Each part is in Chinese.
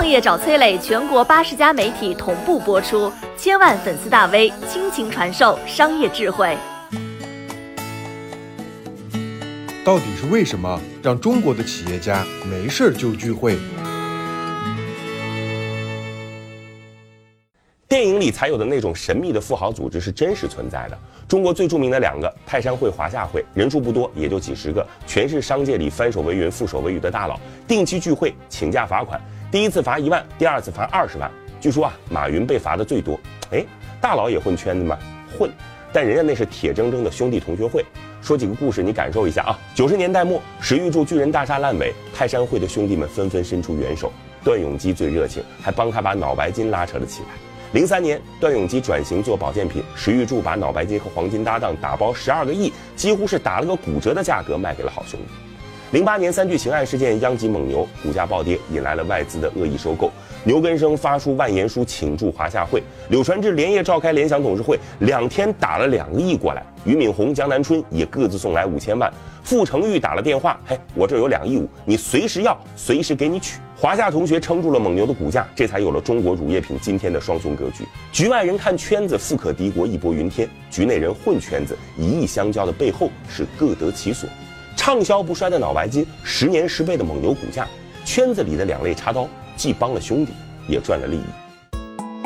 创业找崔磊，全国八十家媒体同步播出，千万粉丝大 V 倾情传授商业智慧。到底是为什么让中国的企业家没事儿就聚会？电影里才有的那种神秘的富豪组织是真实存在的。中国最著名的两个泰山会、华夏会，人数不多，也就几十个，全是商界里翻手为云、覆手为雨的大佬，定期聚会，请假罚款，第一次罚一万，第二次罚二十万。据说啊，马云被罚的最多。哎，大佬也混圈子吗？混，但人家那是铁铮铮的兄弟同学会。说几个故事，你感受一下啊。九十年代末，石玉柱巨人大厦烂尾，泰山会的兄弟们纷纷伸出援手，段永基最热情，还帮他把脑白金拉扯了起来。零三年，段永基转型做保健品，石玉柱把脑白金和黄金搭档打包十二个亿，几乎是打了个骨折的价格卖给了好兄弟。零八年三聚氰胺事件殃及蒙牛，股价暴跌，引来了外资的恶意收购。牛根生发出万言书请助华夏会，柳传志连夜召开联想董事会，两天打了两个亿过来。俞敏洪、江南春也各自送来五千万。傅成玉打了电话，嘿，我这有两亿五，你随时要，随时给你取。华夏同学撑住了蒙牛的股价，这才有了中国乳业品今天的双雄格局。局外人看圈子富可敌国，义薄云天；局内人混圈子，一意相交的背后是各得其所。畅销不衰的脑白金，十年十倍的蒙牛股价，圈子里的两肋插刀。既帮了兄弟，也赚了利益。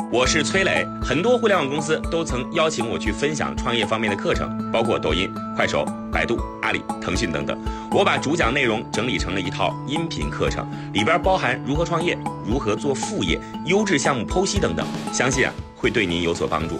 我是崔磊，很多互联网公司都曾邀请我去分享创业方面的课程，包括抖音、快手、百度、阿里、腾讯等等。我把主讲内容整理成了一套音频课程，里边包含如何创业、如何做副业、优质项目剖析等等，相信啊会对您有所帮助。